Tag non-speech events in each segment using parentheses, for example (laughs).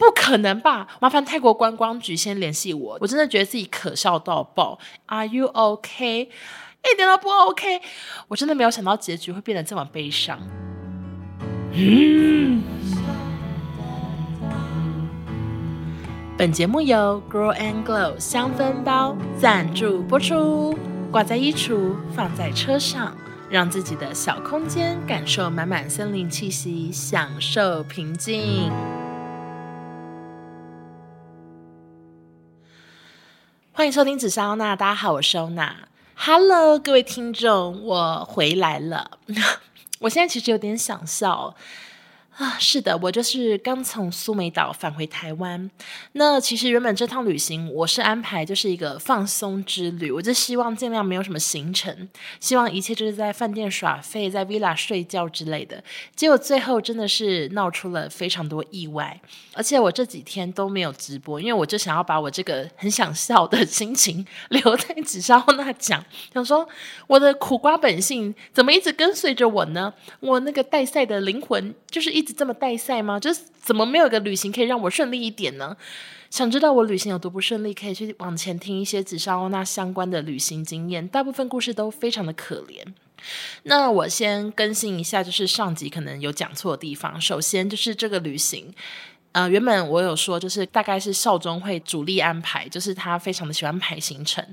不可能吧？麻烦泰国观光局先联系我，我真的觉得自己可笑到爆。Are you OK？一点都不 OK，我真的没有想到结局会变得这么悲伤。嗯。本节目由 Grow and Glow 香氛包赞助播出，挂在衣橱，放在车上，让自己的小空间感受满满森林气息，享受平静。欢迎收听紫砂欧娜，大家好，我是欧娜。Hello，各位听众，我回来了。(laughs) 我现在其实有点想笑。啊，是的，我就是刚从苏梅岛返回台湾。那其实原本这趟旅行我是安排就是一个放松之旅，我就希望尽量没有什么行程，希望一切就是在饭店耍废，在 villa 睡觉之类的。结果最后真的是闹出了非常多意外，而且我这几天都没有直播，因为我就想要把我这个很想笑的心情留在纸上那讲，想说我的苦瓜本性怎么一直跟随着我呢？我那个带赛的灵魂就是一。这么带赛吗？就是怎么没有一个旅行可以让我顺利一点呢？想知道我旅行有多不顺利，可以去往前听一些紫砂欧娜相关的旅行经验，大部分故事都非常的可怜。那我先更新一下，就是上集可能有讲错的地方。首先就是这个旅行。呃，原本我有说，就是大概是少中会主力安排，就是他非常的喜欢排行程。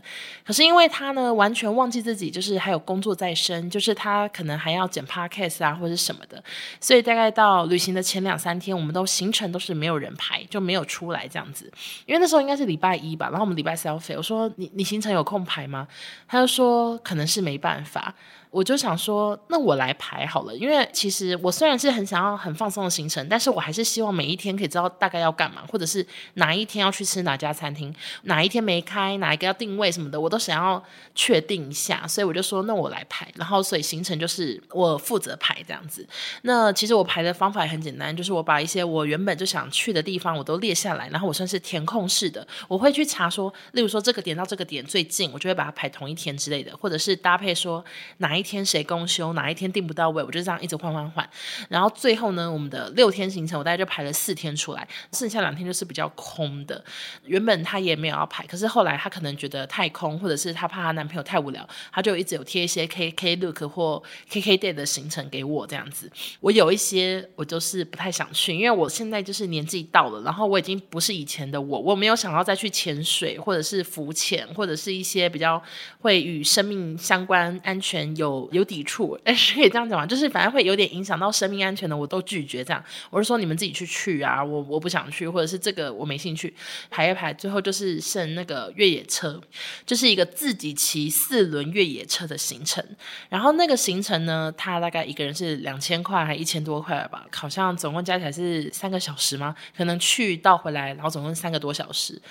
可是因为他呢，完全忘记自己就是还有工作在身，就是他可能还要剪 podcast 啊或者什么的，所以大概到旅行的前两三天，我们都行程都是没有人排，就没有出来这样子。因为那时候应该是礼拜一吧，然后我们礼拜三要飞，我说你你行程有空排吗？他就说可能是没办法。我就想说，那我来排好了，因为其实我虽然是很想要很放松的行程，但是我还是希望每一天可以知道大概要干嘛，或者是哪一天要去吃哪家餐厅，哪一天没开，哪一个要定位什么的，我都想要确定一下。所以我就说，那我来排，然后所以行程就是我负责排这样子。那其实我排的方法也很简单，就是我把一些我原本就想去的地方我都列下来，然后我算是填空式的，我会去查说，例如说这个点到这个点最近，我就会把它排同一天之类的，或者是搭配说哪一。天谁公休，哪一天订不到位，我就这样一直换换换。然后最后呢，我们的六天行程，我大概就排了四天出来，剩下两天就是比较空的。原本她也没有要排，可是后来她可能觉得太空，或者是她怕她男朋友太无聊，她就一直有贴一些 K K Look 或 K K Day 的行程给我这样子。我有一些我就是不太想去，因为我现在就是年纪到了，然后我已经不是以前的我，我没有想要再去潜水，或者是浮潜，或者是一些比较会与生命相关安全有。有有抵触，哎，是可以这样讲吗？就是反正会有点影响到生命安全的，我都拒绝这样。我是说你们自己去去啊，我我不想去，或者是这个我没兴趣。排一排，最后就是剩那个越野车，就是一个自己骑四轮越野车的行程。然后那个行程呢，它大概一个人是两千块，还一千多块吧，好像总共加起来是三个小时吗？可能去到回来，然后总共三个多小时。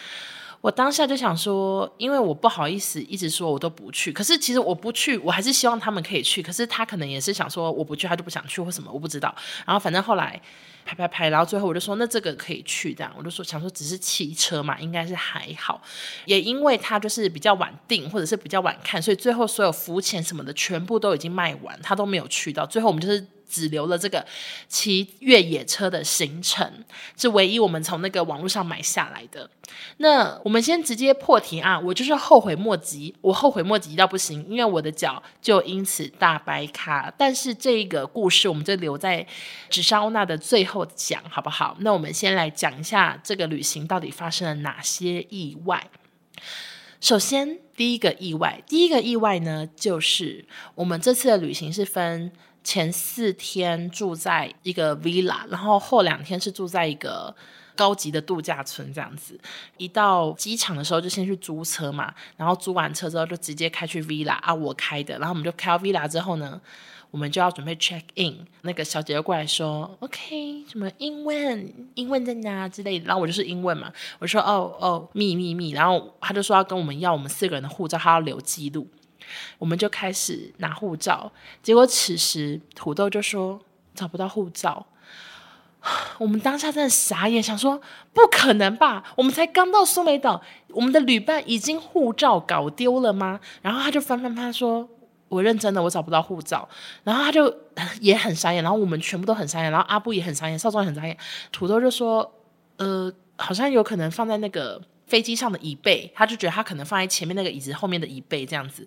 我当下就想说，因为我不好意思一直说我都不去，可是其实我不去，我还是希望他们可以去。可是他可能也是想说我不去，他就不想去或什么，我不知道。然后反正后来拍拍拍，然后最后我就说那这个可以去，这样我就说想说只是汽车嘛，应该是还好。也因为他就是比较晚订或者是比较晚看，所以最后所有浮潜什么的全部都已经卖完，他都没有去到。最后我们就是。只留了这个骑越野车的行程，是唯一我们从那个网络上买下来的。那我们先直接破题啊，我就是后悔莫及，我后悔莫及到不行，因为我的脚就因此大白卡。但是这个故事我们就留在纸上欧娜的最后讲，好不好？那我们先来讲一下这个旅行到底发生了哪些意外。首先，第一个意外，第一个意外呢，就是我们这次的旅行是分。前四天住在一个 villa，然后后两天是住在一个高级的度假村，这样子。一到机场的时候就先去租车嘛，然后租完车之后就直接开去 villa 啊，我开的。然后我们就开到 villa 之后呢，我们就要准备 check in，那个小姐就过来说，OK，什么英文，英文在哪之类的。然后我就是英文嘛，我说哦哦，秘密密。然后他就说要跟我们要我们四个人的护照，他要留记录。我们就开始拿护照，结果此时土豆就说找不到护照。(sighs) 我们当下真的傻眼，想说不可能吧？我们才刚到苏梅岛，我们的旅伴已经护照搞丢了吗？然后他就翻翻翻说：“我认真的，我找不到护照。”然后他就 (laughs) 也很傻眼，然后我们全部都很傻眼，然后阿布也很傻眼，少壮也很傻眼。土豆就说。呃，好像有可能放在那个飞机上的椅背，他就觉得他可能放在前面那个椅子后面的椅背这样子。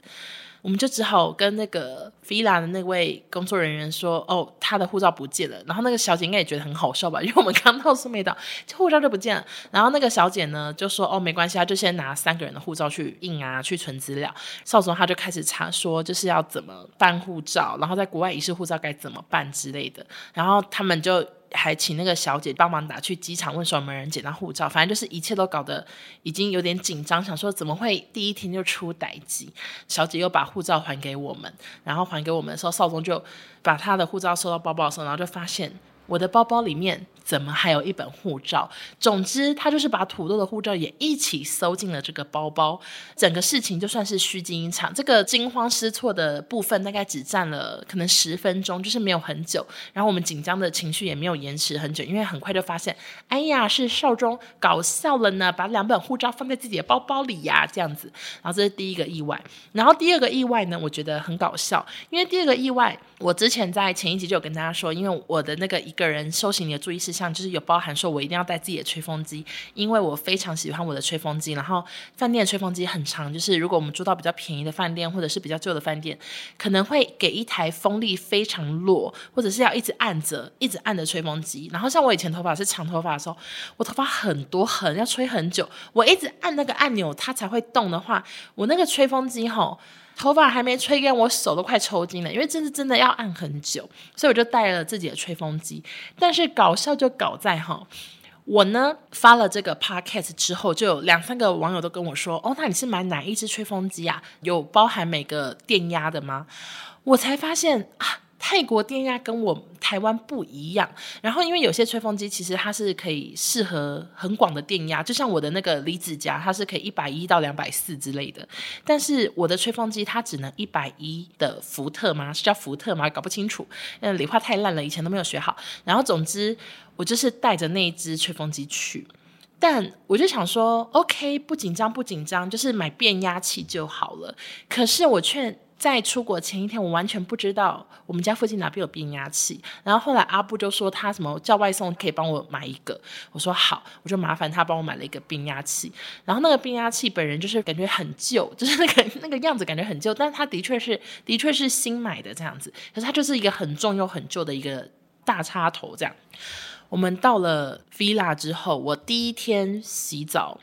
我们就只好跟那个 Villa 的那位工作人员说：“哦，他的护照不见了。”然后那个小姐应该也觉得很好笑吧，因为我们刚到苏梅岛，就护照就不见了。然后那个小姐呢就说：“哦，没关系，他就先拿三个人的护照去印啊，去存资料。”邵总他就开始查说，就是要怎么办护照，然后在国外遗失护照该怎么办之类的。然后他们就。还请那个小姐帮忙打去机场问说有没有人捡到护照，反正就是一切都搞得已经有点紧张，想说怎么会第一天就出歹机？小姐又把护照还给我们，然后还给我们的时候，少宗就把他的护照收到包包的时候，然后就发现。我的包包里面怎么还有一本护照？总之，他就是把土豆的护照也一起收进了这个包包。整个事情就算是虚惊一场。这个惊慌失措的部分大概只占了可能十分钟，就是没有很久。然后我们紧张的情绪也没有延迟很久，因为很快就发现，哎呀，是少中搞笑了呢，把两本护照放在自己的包包里呀，这样子。然后这是第一个意外。然后第二个意外呢，我觉得很搞笑，因为第二个意外，我之前在前一集就有跟大家说，因为我的那个一。个人收行李的注意事项就是有包含说，我一定要带自己的吹风机，因为我非常喜欢我的吹风机。然后饭店的吹风机很长，就是如果我们住到比较便宜的饭店或者是比较旧的饭店，可能会给一台风力非常弱，或者是要一直按着、一直按着吹风机。然后像我以前头发是长头发的时候，我头发很多很要吹很久，我一直按那个按钮它才会动的话，我那个吹风机吼。头发还没吹干，我手都快抽筋了，因为这是真的要按很久，所以我就带了自己的吹风机。但是搞笑就搞在哈，我呢发了这个 podcast 之后，就有两三个网友都跟我说：“哦，那你是买哪一支吹风机啊？有包含每个电压的吗？”我才发现啊。泰国电压跟我台湾不一样，然后因为有些吹风机其实它是可以适合很广的电压，就像我的那个离子夹，它是可以一百一到两百四之类的。但是我的吹风机它只能一百一的伏特吗？是叫伏特吗？搞不清楚，嗯，理化太烂了，以前都没有学好。然后总之我就是带着那一只吹风机去，但我就想说，OK，不紧张不紧张，就是买变压器就好了。可是我却。在出国前一天，我完全不知道我们家附近哪边有变压器。然后后来阿布就说他什么叫外送可以帮我买一个，我说好，我就麻烦他帮我买了一个变压器。然后那个变压器本人就是感觉很旧，就是那个那个样子感觉很旧，但是他的确是的确是新买的这样子。可是它就是一个很重又很旧的一个大插头这样。我们到了 Villa 之后，我第一天洗澡。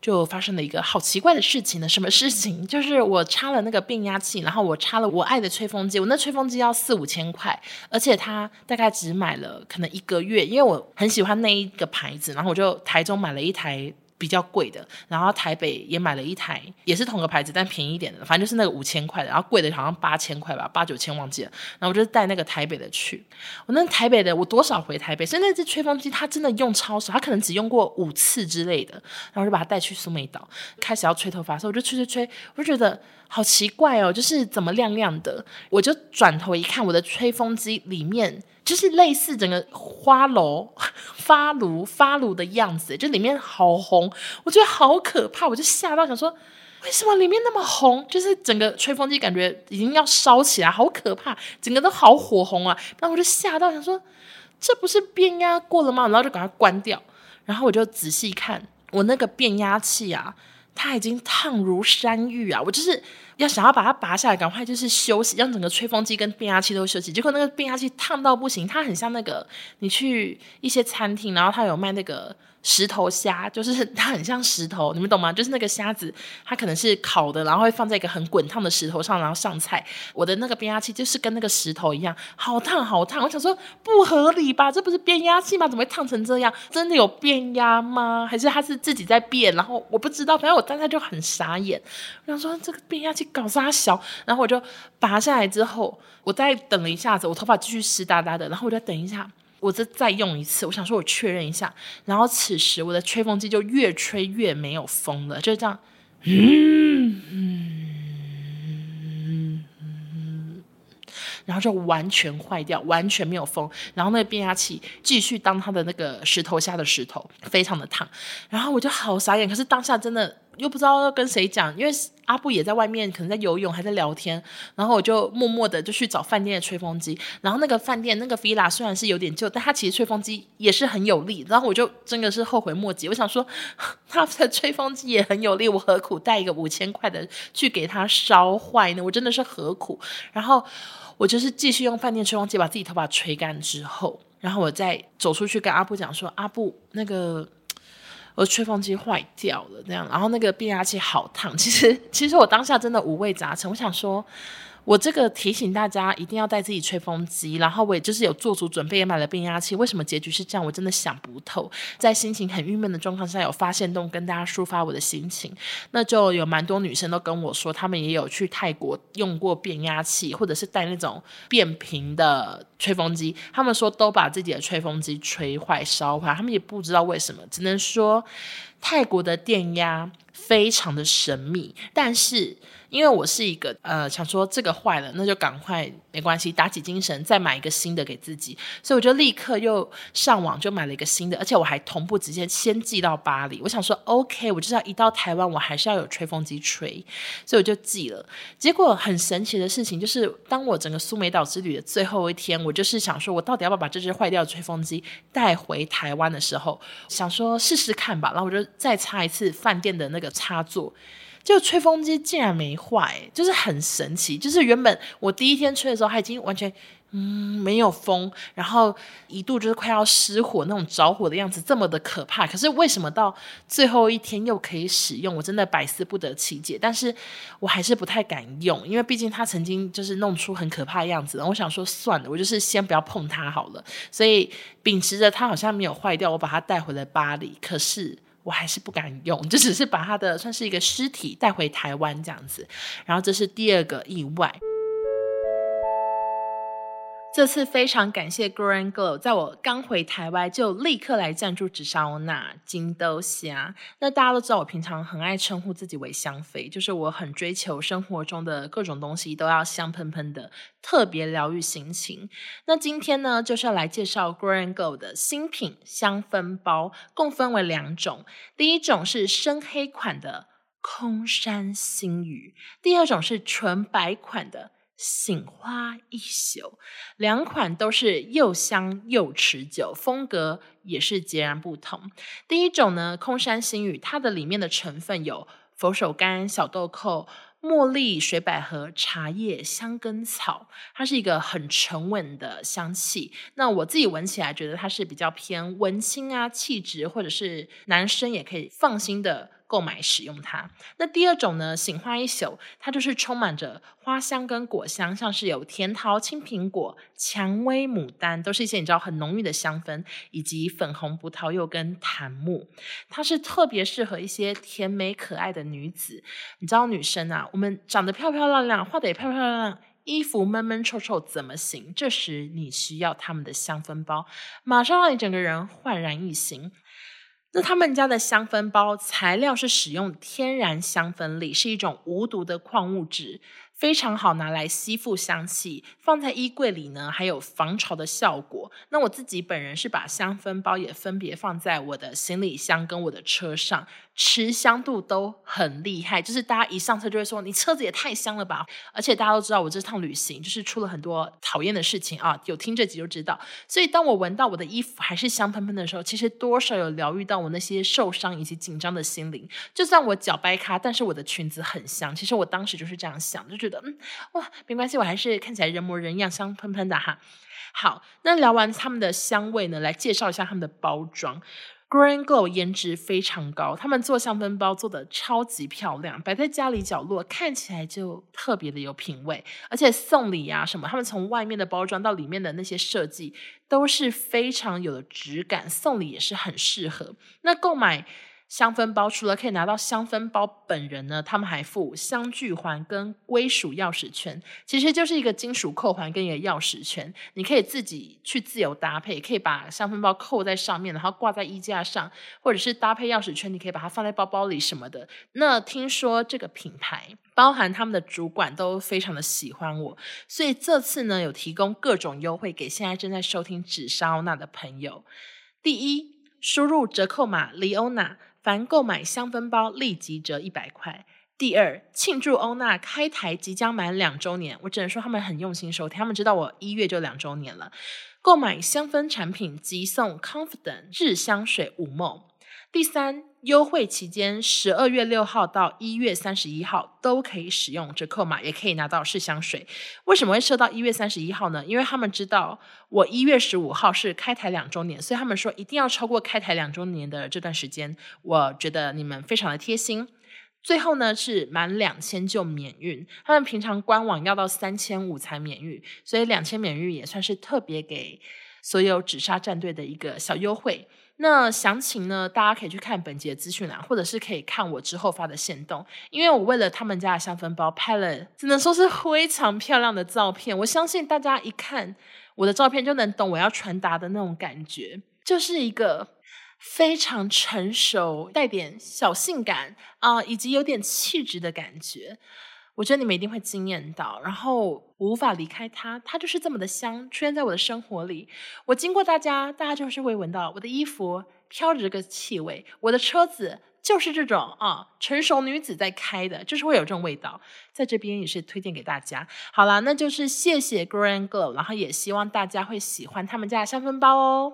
就发生了一个好奇怪的事情呢，什么事情？(laughs) 就是我插了那个变压器，然后我插了我爱的吹风机，我那吹风机要四五千块，而且它大概只买了可能一个月，因为我很喜欢那一个牌子，然后我就台中买了一台。比较贵的，然后台北也买了一台，也是同个牌子，但便宜一点的，反正就是那个五千块的，然后贵的好像八千块吧，八九千忘记了。然后我就带那个台北的去，我那台北的我多少回台北，所以那只吹风机它真的用超少，它可能只用过五次之类的。然后我就把它带去苏梅岛，开始要吹头发的时，我就吹吹吹，我就觉得好奇怪哦，就是怎么亮亮的，我就转头一看，我的吹风机里面。就是类似整个花楼 (laughs) 发炉发炉的样子，就里面好红，我觉得好可怕，我就吓到想说，为什么里面那么红？就是整个吹风机感觉已经要烧起来，好可怕，整个都好火红啊！然后我就吓到想说，这不是变压过了吗？然后就赶快关掉，然后我就仔细看我那个变压器啊，它已经烫如山芋啊！我就是。要想要把它拔下来，赶快就是休息，让整个吹风机跟变压器都休息。结果那个变压器烫到不行，它很像那个你去一些餐厅，然后它有卖那个。石头虾就是 (laughs) 它很像石头，你们懂吗？就是那个虾子，它可能是烤的，然后会放在一个很滚烫的石头上，然后上菜。我的那个变压器就是跟那个石头一样，好烫好烫。我想说不合理吧？这不是变压器吗？怎么会烫成这样？真的有变压吗？还是它是自己在变？然后我不知道，反正我当时就很傻眼。我想说这个变压器搞啥小？然后我就拔下来之后，我再等了一下子，我头发继续湿哒哒的，然后我就等一下。我再再用一次，我想说，我确认一下。然后此时，我的吹风机就越吹越没有风了，就是这样，嗯嗯嗯，然后就完全坏掉，完全没有风。然后那个变压器继续当它的那个石头下的石头，非常的烫。然后我就好傻眼，可是当下真的又不知道要跟谁讲，因为阿布也在外面，可能在游泳还在聊天，然后我就默默的就去找饭店的吹风机，然后那个饭店那个 villa 虽然是有点旧，但它其实吹风机也是很有力，然后我就真的是后悔莫及，我想说他的吹风机也很有力，我何苦带一个五千块的去给他烧坏呢？我真的是何苦？然后我就是继续用饭店吹风机把自己头发吹干之后，然后我再走出去跟阿布讲说，阿布那个。我的吹风机坏掉了，这样，然后那个变压器好烫。(laughs) 其实，其实我当下真的五味杂陈。我想说。我这个提醒大家一定要带自己吹风机，然后我也就是有做足准备，也买了变压器。为什么结局是这样？我真的想不透。在心情很郁闷的状况下，有发现动跟大家抒发我的心情，那就有蛮多女生都跟我说，她们也有去泰国用过变压器，或者是带那种变频的吹风机，她们说都把自己的吹风机吹坏、烧坏，她们也不知道为什么，只能说泰国的电压非常的神秘，但是。因为我是一个呃，想说这个坏了，那就赶快没关系，打起精神再买一个新的给自己，所以我就立刻又上网就买了一个新的，而且我还同步直接先寄到巴黎。我想说，OK，我就是要一到台湾，我还是要有吹风机吹，所以我就寄了。结果很神奇的事情就是，当我整个苏梅岛之旅的最后一天，我就是想说，我到底要不要把这只坏掉的吹风机带回台湾的时候，想说试试看吧，然后我就再插一次饭店的那个插座。就吹风机竟然没坏，就是很神奇。就是原本我第一天吹的时候，它已经完全嗯没有风，然后一度就是快要失火那种着火的样子，这么的可怕。可是为什么到最后一天又可以使用？我真的百思不得其解。但是我还是不太敢用，因为毕竟它曾经就是弄出很可怕的样子。我想说算了，我就是先不要碰它好了。所以秉持着它好像没有坏掉，我把它带回了巴黎。可是。我还是不敢用，就只是把他的算是一个尸体带回台湾这样子，然后这是第二个意外。这次非常感谢 Grow and Glow，在我刚回台湾就立刻来赞助紫砂欧娜金豆虾。那大家都知道，我平常很爱称呼自己为香妃，就是我很追求生活中的各种东西都要香喷喷的，特别疗愈心情。那今天呢，就是要来介绍 Grow and Glow 的新品香氛包，共分为两种。第一种是深黑款的空山新雨，第二种是纯白款的。醒花一宿，两款都是又香又持久，风格也是截然不同。第一种呢，空山新雨，它的里面的成分有佛手柑、小豆蔻、茉莉、水百合、茶叶、香根草，它是一个很沉稳的香气。那我自己闻起来觉得它是比较偏文青啊气质，或者是男生也可以放心的。购买使用它。那第二种呢，醒花一宿，它就是充满着花香跟果香，像是有甜桃、青苹果、蔷薇、牡丹，都是一些你知道很浓郁的香氛，以及粉红葡萄柚跟檀木。它是特别适合一些甜美可爱的女子。你知道女生啊，我们长得漂漂亮亮，画得也漂漂亮亮，衣服闷闷臭臭怎么行？这时你需要他们的香氛包，马上让你整个人焕然一新。那他们家的香氛包材料是使用天然香氛粒，是一种无毒的矿物质。非常好拿来吸附香气，放在衣柜里呢，还有防潮的效果。那我自己本人是把香氛包也分别放在我的行李箱跟我的车上，持香度都很厉害。就是大家一上车就会说，你车子也太香了吧！而且大家都知道我这趟旅行就是出了很多讨厌的事情啊，有听这集就知道。所以当我闻到我的衣服还是香喷喷的时候，其实多少有疗愈到我那些受伤以及紧张的心灵。就算我脚掰咖，但是我的裙子很香。其实我当时就是这样想，就觉得嗯哇，没关系，我还是看起来人模人样，香喷喷的哈。好，那聊完他们的香味呢，来介绍一下他们的包装。Green Glow 颜值非常高，他们做香氛包做的超级漂亮，摆在家里角落看起来就特别的有品味，而且送礼啊什么，他们从外面的包装到里面的那些设计都是非常有的质感，送礼也是很适合。那购买。香氛包除了可以拿到香氛包本人呢，他们还附香具环跟归属钥匙圈，其实就是一个金属扣环跟一个钥匙圈，你可以自己去自由搭配，可以把香氛包扣在上面，然后挂在衣架上，或者是搭配钥匙圈，你可以把它放在包包里什么的。那听说这个品牌包含他们的主管都非常的喜欢我，所以这次呢有提供各种优惠给现在正在收听紫砂欧娜的朋友。第一，输入折扣码 Leona。凡购买香氛包立即折一百块。第二，庆祝欧娜开台即将满两周年，我只能说他们很用心收听，他们知道我一月就两周年了。购买香氛产品即送 Confident 日香水五梦。第三，优惠期间十二月六号到一月三十一号都可以使用折扣码，也可以拿到试香水。为什么会设到一月三十一号呢？因为他们知道我一月十五号是开台两周年，所以他们说一定要超过开台两周年的这段时间。我觉得你们非常的贴心。最后呢，是满两千就免运，他们平常官网要到三千五才免运，所以两千免运也算是特别给所有紫砂战队的一个小优惠。那详情呢，大家可以去看本节资讯栏，或者是可以看我之后发的线动，因为我为了他们家的香氛包拍了，只能说是非常漂亮的照片。我相信大家一看我的照片就能懂我要传达的那种感觉，就是一个。非常成熟，带点小性感啊、以及有点气质的感觉，我觉得你们一定会惊艳到。然后无法离开它，它就是这么的香，出现在我的生活里。我经过大家，大家就是会闻到我的衣服飘着这个气味，我的车子就是这种啊，成熟女子在开的，就是会有这种味道。在这边也是推荐给大家。好啦，那就是谢谢 Grand Glow，然后也希望大家会喜欢他们家的香氛包哦。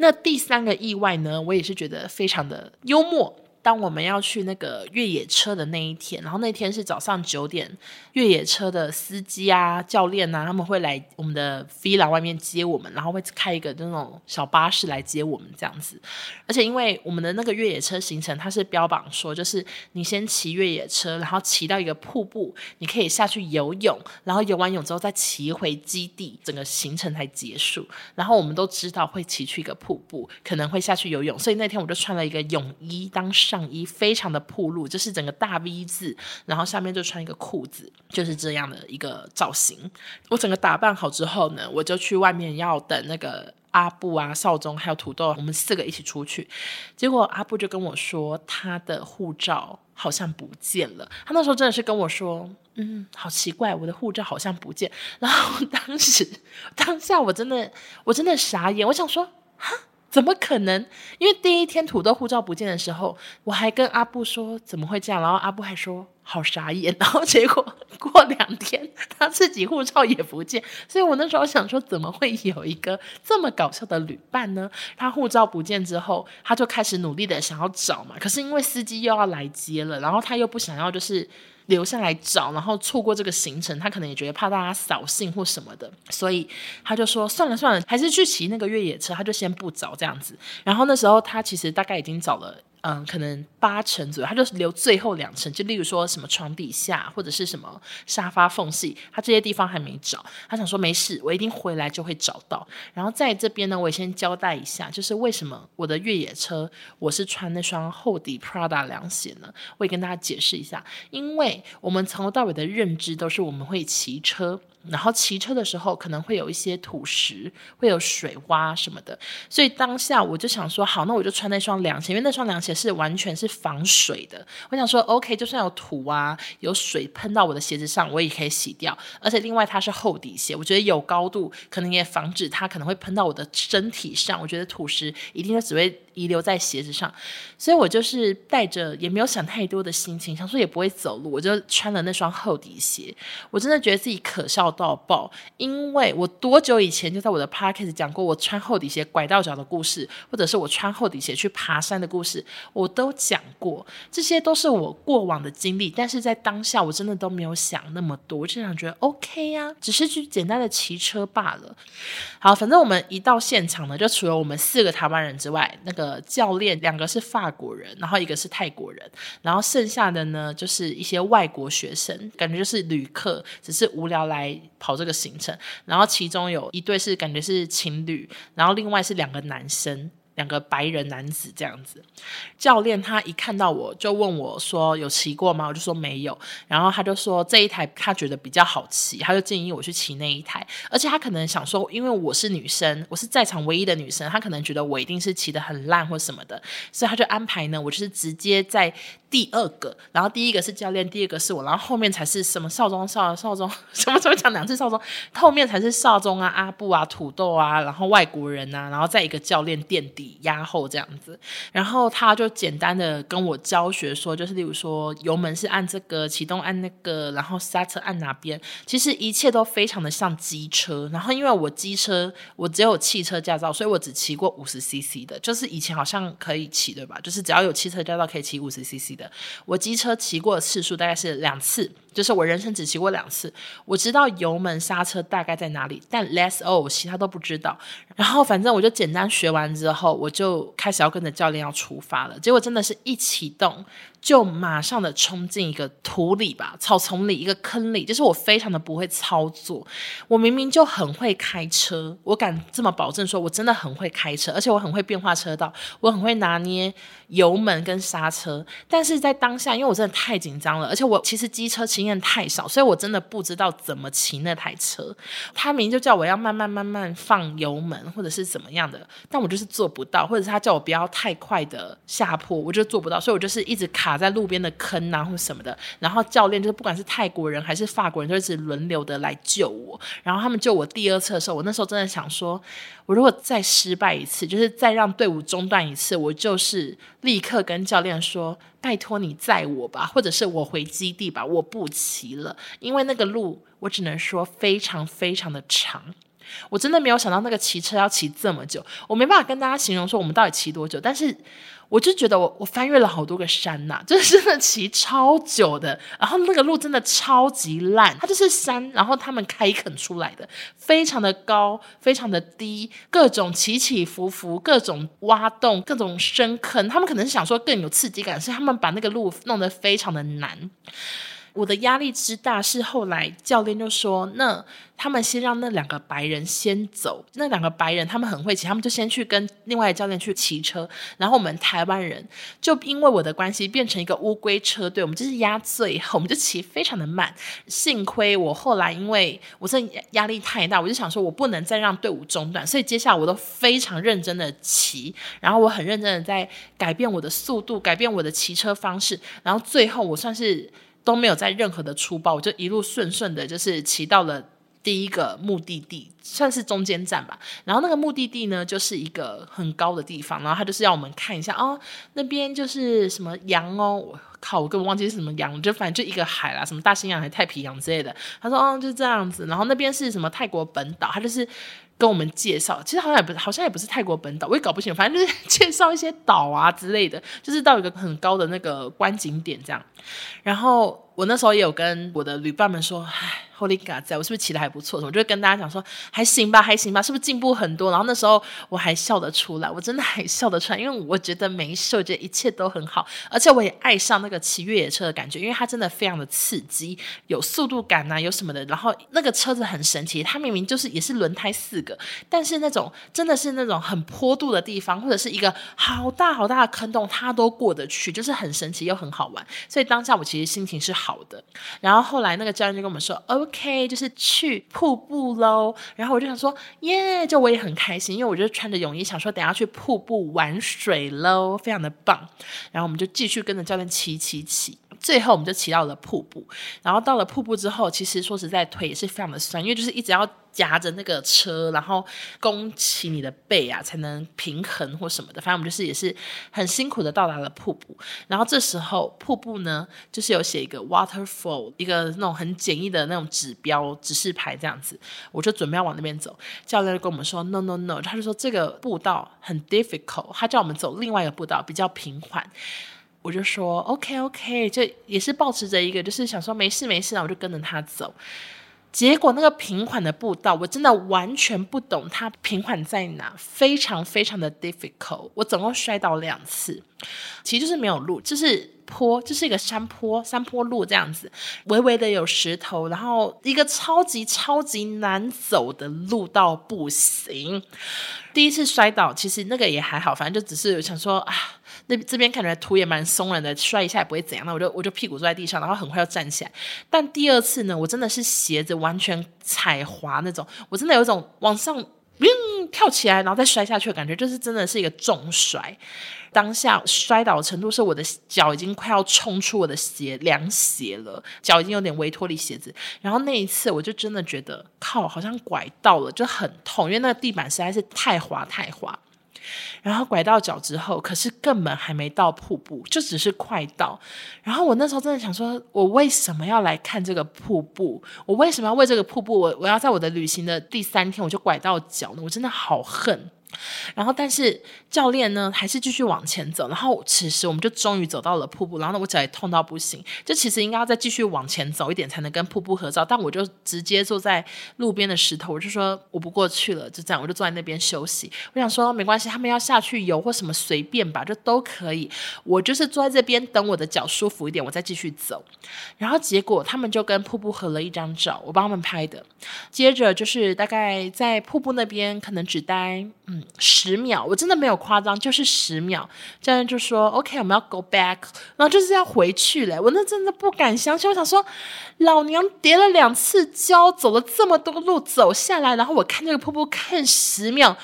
那第三个意外呢，我也是觉得非常的幽默。当我们要去那个越野车的那一天，然后那天是早上九点，越野车的司机啊、教练啊，他们会来我们的 villa 外面接我们，然后会开一个那种小巴士来接我们这样子。而且因为我们的那个越野车行程，它是标榜说，就是你先骑越野车，然后骑到一个瀑布，你可以下去游泳，然后游完泳之后再骑回基地，整个行程才结束。然后我们都知道会骑去一个瀑布，可能会下去游泳，所以那天我就穿了一个泳衣当时。上衣非常的暴露，就是整个大 V 字，然后下面就穿一个裤子，就是这样的一个造型。我整个打扮好之后呢，我就去外面要等那个阿布啊、少宗还有土豆，我们四个一起出去。结果阿布就跟我说，他的护照好像不见了。他那时候真的是跟我说，嗯，好奇怪，我的护照好像不见。(laughs) 然后当时当下我真的我真的傻眼，我想说，哈。怎么可能？因为第一天土豆护照不见的时候，我还跟阿布说怎么会这样，然后阿布还说好傻眼，(laughs) 然后结果过两天他自己护照也不见，所以我那时候想说怎么会有一个这么搞笑的旅伴呢？他护照不见之后，他就开始努力的想要找嘛，可是因为司机又要来接了，然后他又不想要就是。留下来找，然后错过这个行程，他可能也觉得怕大家扫兴或什么的，所以他就说算了算了，还是去骑那个越野车，他就先不找这样子。然后那时候他其实大概已经找了。嗯，可能八成左右，他就是留最后两成，就例如说什么床底下或者是什么沙发缝隙，他这些地方还没找。他想说没事，我一定回来就会找到。然后在这边呢，我也先交代一下，就是为什么我的越野车我是穿那双厚底 Prada 凉鞋呢？我也跟大家解释一下，因为我们从头到尾的认知都是我们会骑车。然后骑车的时候可能会有一些土石，会有水洼什么的，所以当下我就想说，好，那我就穿那双凉鞋，因为那双凉鞋是完全是防水的。我想说，OK，就算有土啊，有水喷到我的鞋子上，我也可以洗掉。而且另外它是厚底鞋，我觉得有高度，可能也防止它可能会喷到我的身体上。我觉得土石一定就只会。遗留在鞋子上，所以我就是带着也没有想太多的心情，想说也不会走路，我就穿了那双厚底鞋。我真的觉得自己可笑到爆，因为我多久以前就在我的 podcast 讲过我穿厚底鞋拐到脚的故事，或者是我穿厚底鞋去爬山的故事，我都讲过，这些都是我过往的经历。但是在当下，我真的都没有想那么多，我就想觉得 OK 呀、啊，只是去简单的骑车罢了。好，反正我们一到现场呢，就除了我们四个台湾人之外，那个。教练两个是法国人，然后一个是泰国人，然后剩下的呢就是一些外国学生，感觉就是旅客，只是无聊来跑这个行程。然后其中有一对是感觉是情侣，然后另外是两个男生。两个白人男子这样子，教练他一看到我就问我说：“有骑过吗？”我就说没有。然后他就说这一台他觉得比较好骑，他就建议我去骑那一台。而且他可能想说，因为我是女生，我是在场唯一的女生，他可能觉得我一定是骑得很烂或什么的，所以他就安排呢，我就是直接在第二个，然后第一个是教练，第二个是我，然后后面才是什么少中少少中 (laughs) 什么什么讲两次少中，后面才是少中啊、阿布啊、土豆啊，然后外国人啊，然后再一个教练垫底。压后这样子。然后他就简单的跟我教学说，就是例如说油门是按这个，启动按那个，然后刹车按哪边，其实一切都非常的像机车。然后因为我机车我只有汽车驾照，所以我只骑过五十 CC 的，就是以前好像可以骑对吧？就是只要有汽车驾照可以骑五十 CC 的。我机车骑过的次数大概是两次。就是我人生只骑过两次，我知道油门刹车大概在哪里，但 less o 其他都不知道。然后反正我就简单学完之后，我就开始要跟着教练要出发了。结果真的是一启动。就马上的冲进一个土里吧，草丛里，一个坑里，就是我非常的不会操作。我明明就很会开车，我敢这么保证说，我真的很会开车，而且我很会变化车道，我很会拿捏油门跟刹车。但是在当下，因为我真的太紧张了，而且我其实机车经验太少，所以我真的不知道怎么骑那台车。他明明就叫我要慢慢慢慢放油门，或者是怎么样的，但我就是做不到，或者是他叫我不要太快的下坡，我就做不到，所以我就是一直开。卡在路边的坑啊，或什么的，然后教练就是不管是泰国人还是法国人，就一直轮流的来救我。然后他们救我第二次的时候，我那时候真的想说，我如果再失败一次，就是再让队伍中断一次，我就是立刻跟教练说，拜托你载我吧，或者是我回基地吧，我不骑了，因为那个路我只能说非常非常的长。我真的没有想到那个骑车要骑这么久，我没办法跟大家形容说我们到底骑多久，但是。我就觉得我我翻越了好多个山呐、(laughs) 就是真的骑超久的，然后那个路真的超级烂，它就是山，然后他们开垦出来的，非常的高，非常的低，各种起起伏伏，各种挖洞，各种深坑，他们可能是想说更有刺激感，所以他们把那个路弄得非常的难。我的压力之大是后来教练就说，那他们先让那两个白人先走，那两个白人他们很会骑，他们就先去跟另外教练去骑车，然后我们台湾人就因为我的关系变成一个乌龟车队，我们就是压最后，我们就骑非常的慢。幸亏我后来因为我这压力太大，我就想说我不能再让队伍中断，所以接下来我都非常认真的骑，然后我很认真的在改变我的速度，改变我的骑车方式，然后最后我算是。都没有在任何的出包，我就一路顺顺的，就是骑到了第一个目的地，算是中间站吧。然后那个目的地呢，就是一个很高的地方，然后他就是要我们看一下哦，那边就是什么洋哦，我靠，我根本忘记是什么洋，就反正就一个海啦，什么大西洋还太平洋之类的。他说哦，就这样子。然后那边是什么泰国本岛，他就是。跟我们介绍，其实好像也不是，好像也不是泰国本岛，我也搞不清，反正就是介绍一些岛啊之类的，就是到一个很高的那个观景点这样。然后我那时候也有跟我的旅伴们说，唉。Holy God，在我是不是骑的还不错？我就会跟大家讲说，还行吧，还行吧，是不是进步很多？然后那时候我还笑得出来，我真的还笑得出来，因为我觉得没事，我觉得一切都很好，而且我也爱上那个骑越野车的感觉，因为它真的非常的刺激，有速度感呐、啊，有什么的。然后那个车子很神奇，它明明就是也是轮胎四个，但是那种真的是那种很坡度的地方，或者是一个好大好大的坑洞，它都过得去，就是很神奇又很好玩。所以当下我其实心情是好好的。然后后来那个教练就跟我们说，OK，就是去瀑布喽。然后我就想说，耶！就我也很开心，因为我就穿着泳衣，想说等下去瀑布玩水喽，非常的棒。然后我们就继续跟着教练骑骑骑。最后我们就骑到了瀑布，然后到了瀑布之后，其实说实在腿也是非常的酸，因为就是一直要夹着那个车，然后弓起你的背啊，才能平衡或什么的。反正我们就是也是很辛苦的到达了瀑布。然后这时候瀑布呢，就是有写一个 waterfall，一个那种很简易的那种指标指示牌这样子。我就准备要往那边走，教练就跟我们说 no no no，他就说这个步道很 difficult，他叫我们走另外一个步道比较平缓。我就说 OK OK，就也是保持着一个，就是想说没事没事，然后我就跟着他走。结果那个平缓的步道，我真的完全不懂它平缓在哪，非常非常的 difficult。我总共摔倒两次，其实就是没有路，就是坡，就是一个山坡，山坡路这样子，微微的有石头，然后一个超级超级难走的路到不行。第一次摔倒，其实那个也还好，反正就只是想说啊。那这边看起来土也蛮松软的，摔一下也不会怎样。那我就我就屁股坐在地上，然后很快要站起来。但第二次呢，我真的是鞋子完全踩滑那种，我真的有一种往上嗯跳起来，然后再摔下去的感觉，就是真的是一个重摔。当下摔倒的程度是我的脚已经快要冲出我的鞋凉鞋了，脚已经有点微脱离鞋子。然后那一次我就真的觉得靠，好像拐到了，就很痛，因为那个地板实在是太滑太滑。然后拐到脚之后，可是根本还没到瀑布，就只是快到。然后我那时候真的想说，我为什么要来看这个瀑布？我为什么要为这个瀑布？我我要在我的旅行的第三天我就拐到脚呢？我真的好恨。然后，但是教练呢，还是继续往前走。然后，此时我们就终于走到了瀑布。然后呢，我脚也痛到不行。就其实应该要再继续往前走一点，才能跟瀑布合照。但我就直接坐在路边的石头，我就说我不过去了，就这样，我就坐在那边休息。我想说没关系，他们要下去游或什么随便吧，就都可以。我就是坐在这边等我的脚舒服一点，我再继续走。然后结果他们就跟瀑布合了一张照，我帮他们拍的。接着就是大概在瀑布那边，可能只待嗯。十秒，我真的没有夸张，就是十秒。教练就说：“OK，我们要 go back，然后就是要回去了。”我那真的不敢相信，我想说，老娘叠了两次跤，走了这么多路走下来，然后我看这个瀑布看十秒，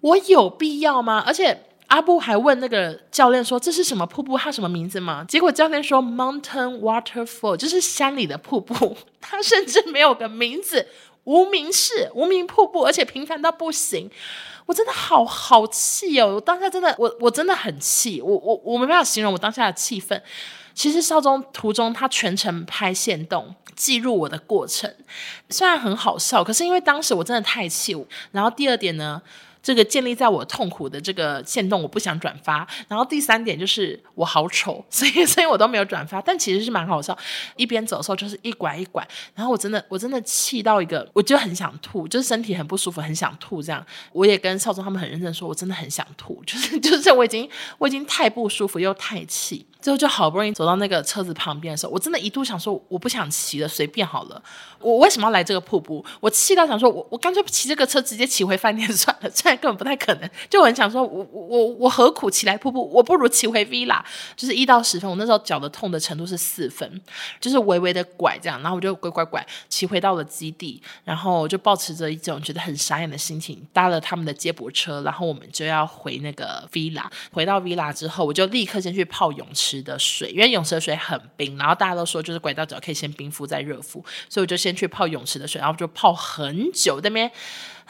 我有必要吗？而且阿布还问那个教练说：“这是什么瀑布？它什么名字吗？”结果教练说：“Mountain Waterfall，就是山里的瀑布。(laughs) ”它甚至没有个名字，无名氏，无名瀑布，而且平凡到不行。我真的好好气哦！我当下真的，我我真的很气，我我我没办法形容我当下的气氛。其实少宗途中他全程拍线动记录我的过程，虽然很好笑，可是因为当时我真的太气。然后第二点呢，这个建立在我痛苦的这个限动，我不想转发。然后第三点就是我好丑，所以所以我都没有转发。但其实是蛮好笑，一边走的时候就是一拐一拐，然后我真的我真的气到一个，我就很想吐，就是身体很不舒服，很想吐。这样我也跟少宗他们很认真说，我真的很想吐，就是就是我已经我已经太不舒服又太气。最后就好不容易走到那个车子旁边的时候，我真的一度想说，我不想骑了，随便好了。我为什么要来这个瀑布？我气到想说，我我干脆骑这个车直接骑回饭店算了，现在根本不太可能。就我很想说，我我我何苦骑来瀑布？我不如骑回 villa。就是一到十分，我那时候脚的痛的程度是四分，就是微微的拐这样，然后我就拐拐拐骑回到了基地，然后我就抱持着一种觉得很傻眼的心情，搭了他们的接驳车，然后我们就要回那个 villa。回到 villa 之后，我就立刻先去泡泳池。池的水，因为泳池的水很冰，然后大家都说就是拐到脚可以先冰敷再热敷，所以我就先去泡泳池的水，然后就泡很久，那边。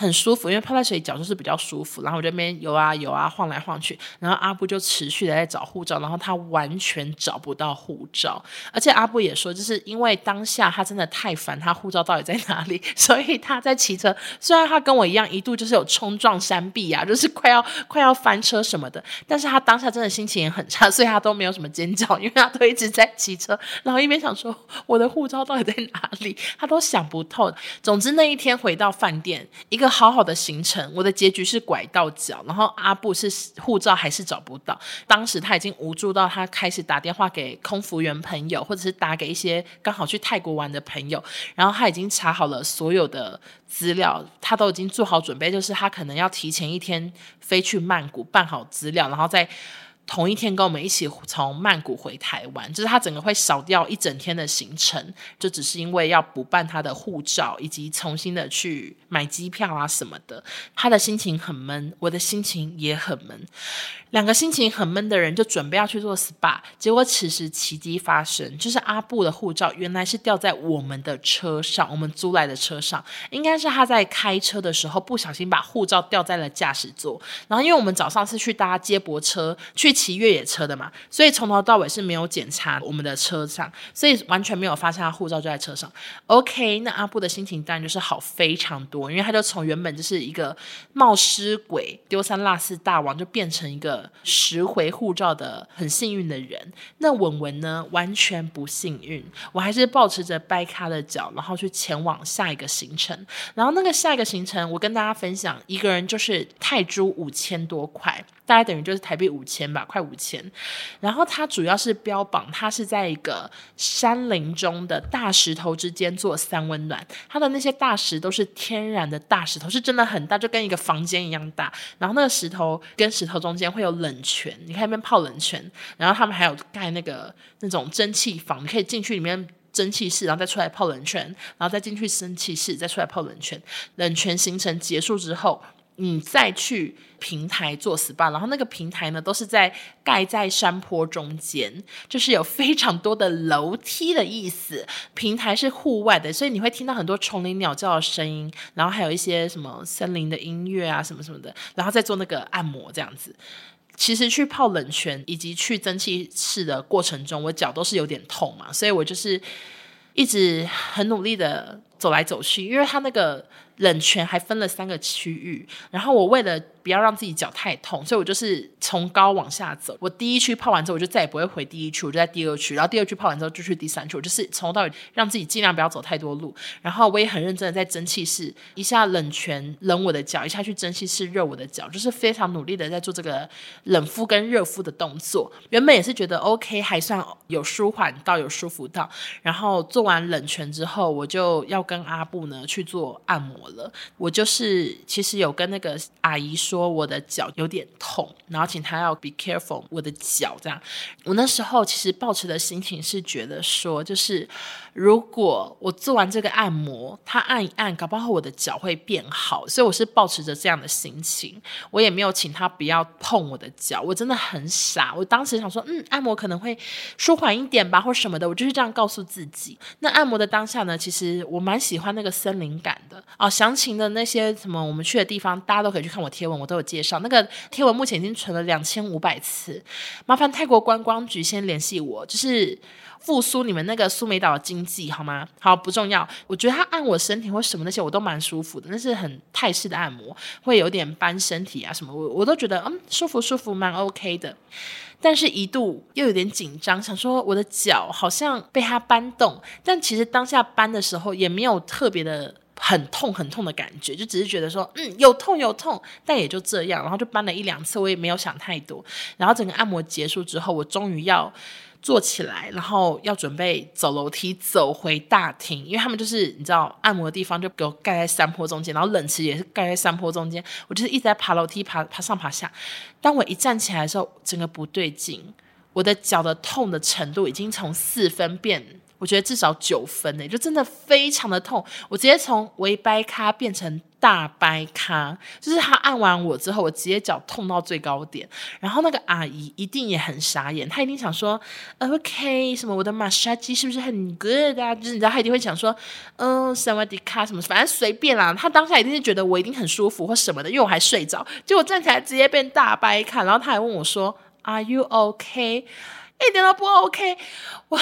很舒服，因为泡在水里脚就是比较舒服。然后我这边游啊游啊晃来晃去，然后阿布就持续的在找护照，然后他完全找不到护照，而且阿布也说，就是因为当下他真的太烦，他护照到底在哪里，(laughs) 所以他在骑车。虽然他跟我一样一度就是有冲撞山壁啊，就是快要快要翻车什么的，但是他当下真的心情也很差，所以他都没有什么尖叫，因为他都一直在骑车，然后一边想说我的护照到底在哪里，他都想不透。总之那一天回到饭店，一个。好好的行程，我的结局是拐到脚，然后阿布是护照还是找不到。当时他已经无助到他开始打电话给空服员朋友，或者是打给一些刚好去泰国玩的朋友，然后他已经查好了所有的资料，他都已经做好准备，就是他可能要提前一天飞去曼谷办好资料，然后再。同一天跟我们一起从曼谷回台湾，就是他整个会少掉一整天的行程，就只是因为要补办他的护照，以及重新的去买机票啊什么的。他的心情很闷，我的心情也很闷。两个心情很闷的人就准备要去做 SPA，结果此时奇迹发生，就是阿布的护照原来是掉在我们的车上，我们租来的车上，应该是他在开车的时候不小心把护照掉在了驾驶座，然后因为我们早上是去搭接驳车去。骑越野车的嘛，所以从头到尾是没有检查我们的车上，所以完全没有发现他护照就在车上。OK，那阿布的心情当然就是好非常多，因为他就从原本就是一个冒失鬼、丢三落四大王，就变成一个拾回护照的很幸运的人。那文文呢，完全不幸运，我还是抱持着掰咖的脚，然后去前往下一个行程。然后那个下一个行程，我跟大家分享，一个人就是泰铢五千多块。大概等于就是台币五千吧，快五千。然后它主要是标榜它是在一个山林中的大石头之间做三温暖。它的那些大石都是天然的大石头，是真的很大，就跟一个房间一样大。然后那个石头跟石头中间会有冷泉，你可以那边泡冷泉。然后他们还有盖那个那种蒸汽房，你可以进去里面蒸汽室，然后再出来泡冷泉，然后再进去蒸汽室，再出来泡冷泉。冷泉行程结束之后。你再去平台做 SPA，然后那个平台呢，都是在盖在山坡中间，就是有非常多的楼梯的意思。平台是户外的，所以你会听到很多虫鸣鸟叫的声音，然后还有一些什么森林的音乐啊，什么什么的，然后再做那个按摩这样子。其实去泡冷泉以及去蒸汽室的过程中，我脚都是有点痛嘛，所以我就是一直很努力的走来走去，因为它那个。冷泉还分了三个区域，然后我为了不要让自己脚太痛，所以我就是从高往下走。我第一区泡完之后，我就再也不会回第一区，我就在第二区，然后第二区泡完之后就去第三区，我就是从头到尾让自己尽量不要走太多路。然后我也很认真的在蒸汽室，一下冷泉冷我的脚，一下去蒸汽室热我的脚，就是非常努力的在做这个冷敷跟热敷的动作。原本也是觉得 OK，还算有舒缓到，有舒服到。然后做完冷泉之后，我就要跟阿布呢去做按摩了。我就是其实有跟那个阿姨说我的脚有点痛，然后请她要 be careful 我的脚这样。我那时候其实抱持的心情是觉得说，就是如果我做完这个按摩，她按一按，搞不好我的脚会变好。所以我是抱持着这样的心情，我也没有请她不要碰我的脚。我真的很傻，我当时想说，嗯，按摩可能会舒缓一点吧，或什么的，我就是这样告诉自己。那按摩的当下呢，其实我蛮喜欢那个森林感的哦，详情的那些什么我们去的地方，大家都可以去看我贴文，我都有介绍。那个贴文目前已经存了两千五百次，麻烦泰国观光局先联系我，就是复苏你们那个苏梅岛的经济好吗？好，不重要。我觉得他按我身体或什么那些，我都蛮舒服的，那是很泰式的按摩，会有点搬身体啊什么，我我都觉得嗯舒服舒服，蛮 OK 的。但是一度又有点紧张，想说我的脚好像被他搬动，但其实当下搬的时候也没有特别的。很痛很痛的感觉，就只是觉得说，嗯，有痛有痛，但也就这样，然后就搬了一两次，我也没有想太多。然后整个按摩结束之后，我终于要坐起来，然后要准备走楼梯走回大厅，因为他们就是你知道，按摩的地方就给我盖在山坡中间，然后冷池也是盖在山坡中间，我就是一直在爬楼梯，爬爬上爬下。当我一站起来的时候，整个不对劲，我的脚的痛的程度已经从四分变。我觉得至少九分诶，就真的非常的痛。我直接从微掰咖变成大掰咖，就是他按完我之后，我直接脚痛到最高点。然后那个阿姨一定也很傻眼，她一定想说，OK，什么我的马杀鸡是不是很 good 啊？就是你知道，她一定会想说，嗯，萨瓦迪卡什么，反正随便啦。她当下一定是觉得我一定很舒服或什么的，因为我还睡着。结果站起来直接变大掰咖，然后她还问我说，Are you OK？一点都不 OK，哇！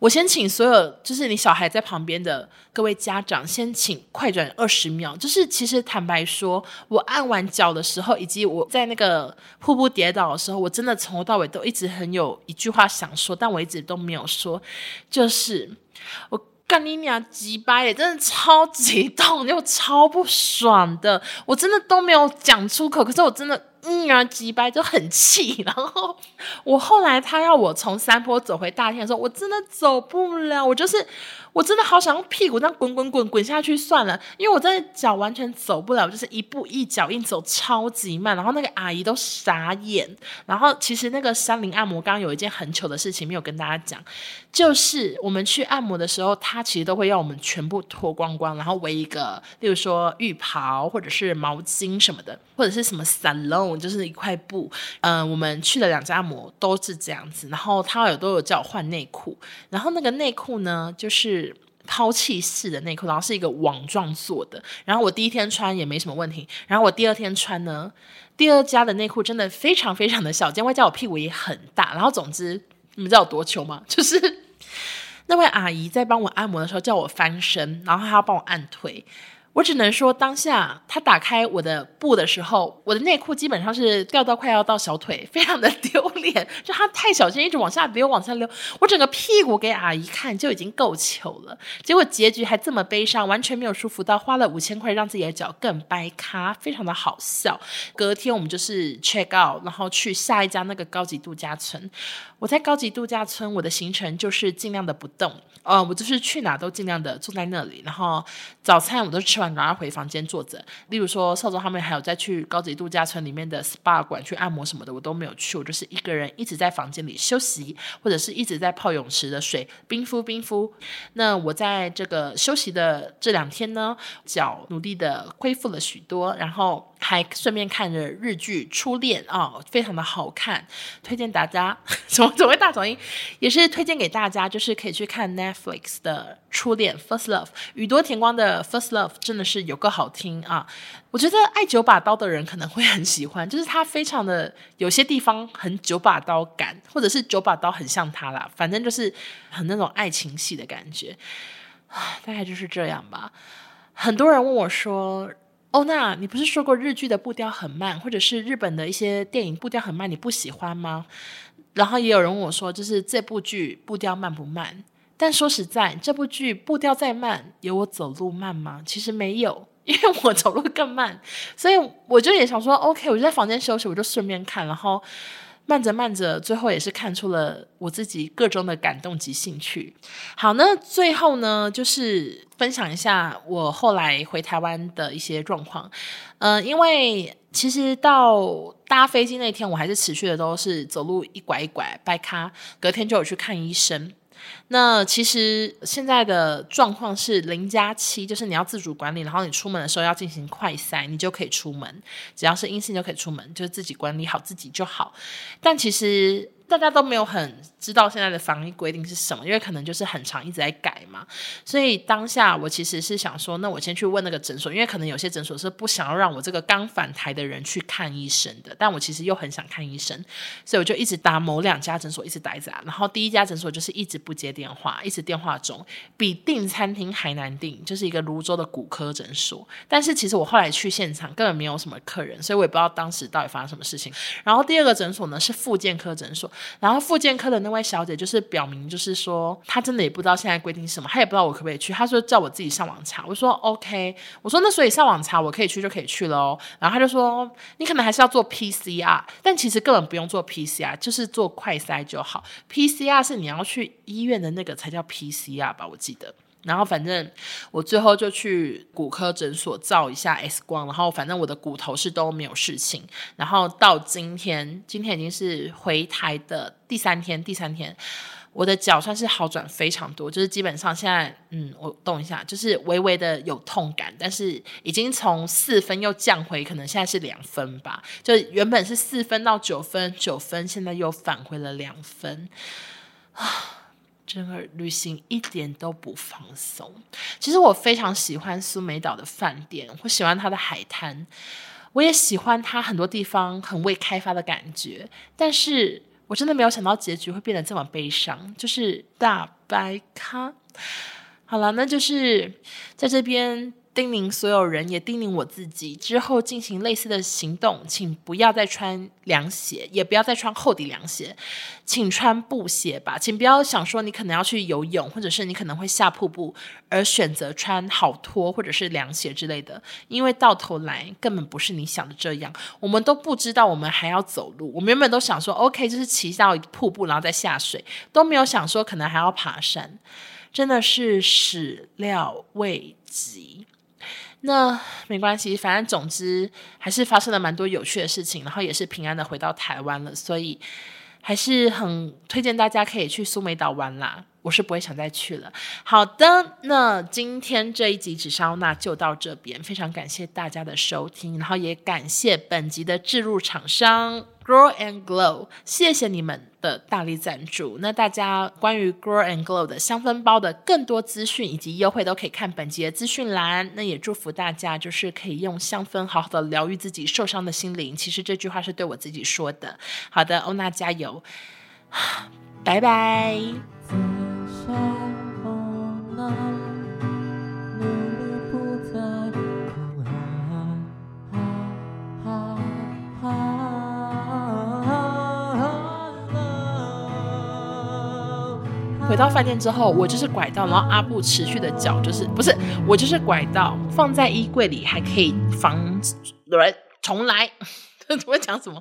我先请所有就是你小孩在旁边的各位家长，先请快转二十秒。就是其实坦白说，我按完脚的时候，以及我在那个瀑布跌倒的时候，我真的从头到尾都一直很有一句话想说，但我一直都没有说，就是我干你娘鸡掰耶，真的超级痛又超不爽的，我真的都没有讲出口，可是我真的。嗯啊，几掰就很气，然后我后来他要我从山坡走回大厅的时候，我真的走不了，我就是。我真的好想用屁股这样滚滚滚滚下去算了，因为我真的脚完全走不了，就是一步一脚印走超级慢，然后那个阿姨都傻眼。然后其实那个山林按摩刚刚有一件很糗的事情没有跟大家讲，就是我们去按摩的时候，他其实都会要我们全部脱光光，然后围一个，例如说浴袍或者是毛巾什么的，或者是什么 salon，就是一块布。嗯、我们去了两家按摩都是这样子，然后他有都有叫我换内裤，然后那个内裤呢，就是。(clears throat) 抛弃式的内裤，然后是一个网状做的。然后我第一天穿也没什么问题，然后我第二天穿呢，第二家的内裤真的非常非常的小件，外加我屁股也很大。然后总之，你们知道有多糗吗？(laughs) 就是那位阿姨在帮我按摩的时候叫我翻身，然后她要帮我按腿。我只能说，当下他打开我的布的时候，我的内裤基本上是掉到快要到小腿，非常的 (laughs) 丢脸。就他太小心，一直往下溜，往下溜，我整个屁股给阿姨看就已经够糗了。结果结局还这么悲伤，完全没有舒服到，花了五千块让自己的脚更掰咖，非常的好笑。隔天我们就是 check out，然后去下一家那个高级度假村。我在高级度假村，我的行程就是尽量的不动，呃，我就是去哪都尽量的坐在那里，然后早餐我都吃。然后回房间坐着。例如说，少宗他们还有再去高级度假村里面的 SPA 馆去按摩什么的，我都没有去。我就是一个人一直在房间里休息，或者是一直在泡泳池的水冰敷冰敷。那我在这个休息的这两天呢，脚努力的恢复了许多，然后还顺便看着日剧《初恋》哦，非常的好看，推荐大家。(laughs) 怎么怎么大转音？也是推荐给大家，就是可以去看 Netflix 的《初恋》（First Love）。宇多田光的《First Love》真的是有个好听啊！我觉得爱九把刀的人可能会很喜欢，就是他非常的有些地方很九把刀感，或者是九把刀很像他啦，反正就是很那种爱情戏的感觉，大概就是这样吧。很多人问我说：“欧娜，你不是说过日剧的步调很慢，或者是日本的一些电影步调很慢，你不喜欢吗？”然后也有人问我说：“就是这部剧步调慢不慢？”但说实在，这部剧步调再慢，有我走路慢吗？其实没有。因为我走路更慢，所以我就也想说，OK，我就在房间休息，我就顺便看，然后慢着慢着，最后也是看出了我自己各中的感动及兴趣。好，那最后呢，就是分享一下我后来回台湾的一些状况。嗯、呃，因为其实到搭飞机那天，我还是持续的都是走路一拐一拐，拜咖，隔天就有去看医生。那其实现在的状况是零加七，就是你要自主管理，然后你出门的时候要进行快筛，你就可以出门，只要是阴性就可以出门，就是自己管理好自己就好。但其实大家都没有很知道现在的防疫规定是什么，因为可能就是很长一直在改嘛。所以当下我其实是想说，那我先去问那个诊所，因为可能有些诊所是不想要让我这个刚返台的人去看医生的。但我其实又很想看医生，所以我就一直打某两家诊所，一直待着。然后第一家诊所就是一直不接电话，一直电话中，比订餐厅还难订，就是一个泸州的骨科诊所。但是其实我后来去现场根本没有什么客人，所以我也不知道当时到底发生什么事情。然后第二个诊所呢是复健科诊所。然后复健科的那位小姐就是表明，就是说她真的也不知道现在规定什么，她也不知道我可不可以去。她说叫我自己上网查。我说 OK，我说那所以上网查我可以去就可以去了哦。然后她就说你可能还是要做 PCR，但其实根本不用做 PCR，就是做快筛就好。PCR 是你要去医院的那个才叫 PCR 吧，我记得。然后反正我最后就去骨科诊所照一下 X 光，然后反正我的骨头是都没有事情。然后到今天，今天已经是回台的第三天，第三天我的脚算是好转非常多，就是基本上现在，嗯，我动一下，就是微微的有痛感，但是已经从四分又降回，可能现在是两分吧，就原本是四分到九分，九分现在又返回了两分啊。整个旅行一点都不放松。其实我非常喜欢苏梅岛的饭店，我喜欢它的海滩，我也喜欢它很多地方很未开发的感觉。但是我真的没有想到结局会变得这么悲伤，就是大白咖。好了，那就是在这边。叮咛所有人，也叮咛我自己，之后进行类似的行动，请不要再穿凉鞋，也不要再穿厚底凉鞋，请穿布鞋吧。请不要想说你可能要去游泳，或者是你可能会下瀑布，而选择穿好拖或者是凉鞋之类的，因为到头来根本不是你想的这样。我们都不知道我们还要走路，我们原本都想说 OK，就是骑到瀑布然后再下水，都没有想说可能还要爬山，真的是始料未及。那没关系，反正总之还是发生了蛮多有趣的事情，然后也是平安的回到台湾了，所以还是很推荐大家可以去苏梅岛玩啦。我是不会想再去了。好的，那今天这一集紫砂欧娜就到这边，非常感谢大家的收听，然后也感谢本集的置入厂商。Grow and Glow，谢谢你们的大力赞助。那大家关于 Grow and Glow 的香氛包的更多资讯以及优惠都可以看本集的资讯栏。那也祝福大家就是可以用香氛好好的疗愈自己受伤的心灵。其实这句话是对我自己说的。好的，欧娜加油，(sighs) 拜拜。回到饭店之后，我就是拐到，然后阿布持续的脚就是不是我就是拐到放在衣柜里，还可以防，人，(laughs) 重来，(laughs) 我讲什么？